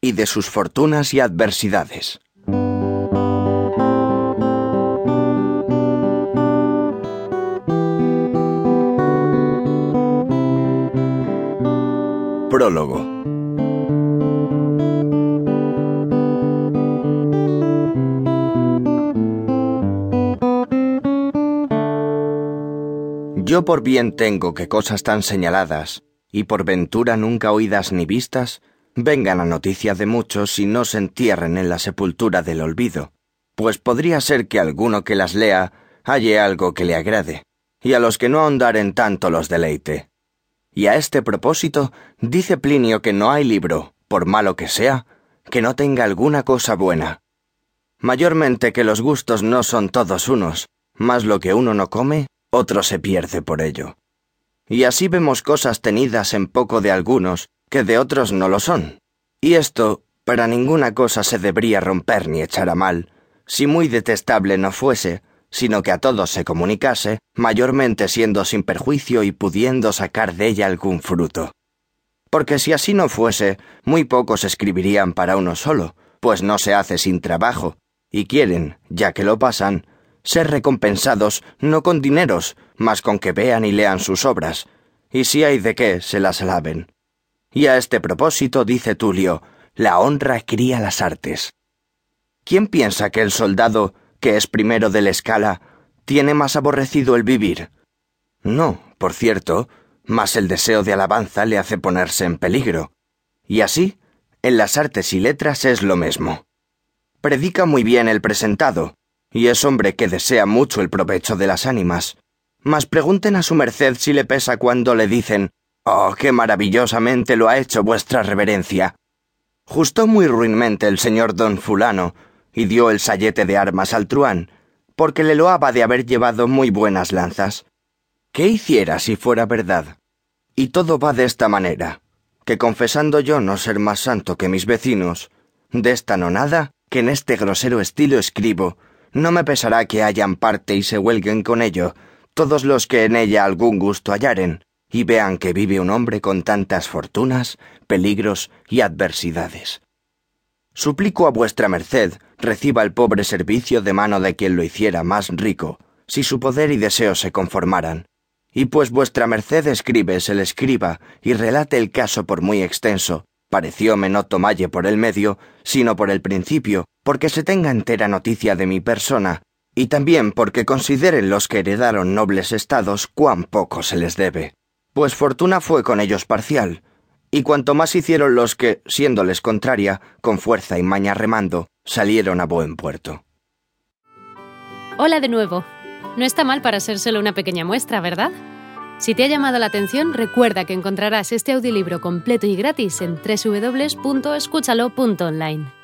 y de sus fortunas y adversidades. Prólogo. Yo por bien tengo que cosas tan señaladas, y por ventura nunca oídas ni vistas, vengan a noticia de muchos y no se entierren en la sepultura del olvido, pues podría ser que alguno que las lea halle algo que le agrade, y a los que no ahondaren tanto los deleite. Y a este propósito dice Plinio que no hay libro, por malo que sea, que no tenga alguna cosa buena. Mayormente que los gustos no son todos unos, mas lo que uno no come, otro se pierde por ello. Y así vemos cosas tenidas en poco de algunos, que de otros no lo son. Y esto, para ninguna cosa se debería romper ni echar a mal, si muy detestable no fuese, sino que a todos se comunicase, mayormente siendo sin perjuicio y pudiendo sacar de ella algún fruto. Porque si así no fuese, muy pocos escribirían para uno solo, pues no se hace sin trabajo, y quieren, ya que lo pasan, ser recompensados no con dineros, mas con que vean y lean sus obras, y si hay de qué se las alaben. Y a este propósito dice Tulio, la honra cría las artes. ¿Quién piensa que el soldado, que es primero de la escala, tiene más aborrecido el vivir? No, por cierto, mas el deseo de alabanza le hace ponerse en peligro. Y así, en las artes y letras es lo mismo. Predica muy bien el presentado, y es hombre que desea mucho el provecho de las ánimas. Mas pregunten a su merced si le pesa cuando le dicen Oh, qué maravillosamente lo ha hecho vuestra reverencia. Justó muy ruinmente el señor don fulano, y dio el sayete de armas al truán, porque le loaba de haber llevado muy buenas lanzas. ¿Qué hiciera si fuera verdad? Y todo va de esta manera, que confesando yo no ser más santo que mis vecinos, de esta no nada, que en este grosero estilo escribo, no me pesará que hayan parte y se huelguen con ello todos los que en ella algún gusto hallaren, y vean que vive un hombre con tantas fortunas, peligros y adversidades. Suplico a vuestra merced reciba el pobre servicio de mano de quien lo hiciera más rico, si su poder y deseo se conformaran. Y pues vuestra merced escribe, se le escriba, y relate el caso por muy extenso, parecióme no tomalle por el medio, sino por el principio, porque se tenga entera noticia de mi persona, y también porque consideren los que heredaron nobles estados cuán poco se les debe pues fortuna fue con ellos parcial, y cuanto más hicieron los que, siéndoles contraria, con fuerza y maña remando, salieron a buen puerto. Hola de nuevo. No está mal para ser solo una pequeña muestra, ¿verdad? Si te ha llamado la atención, recuerda que encontrarás este audiolibro completo y gratis en www.escúchalo.online.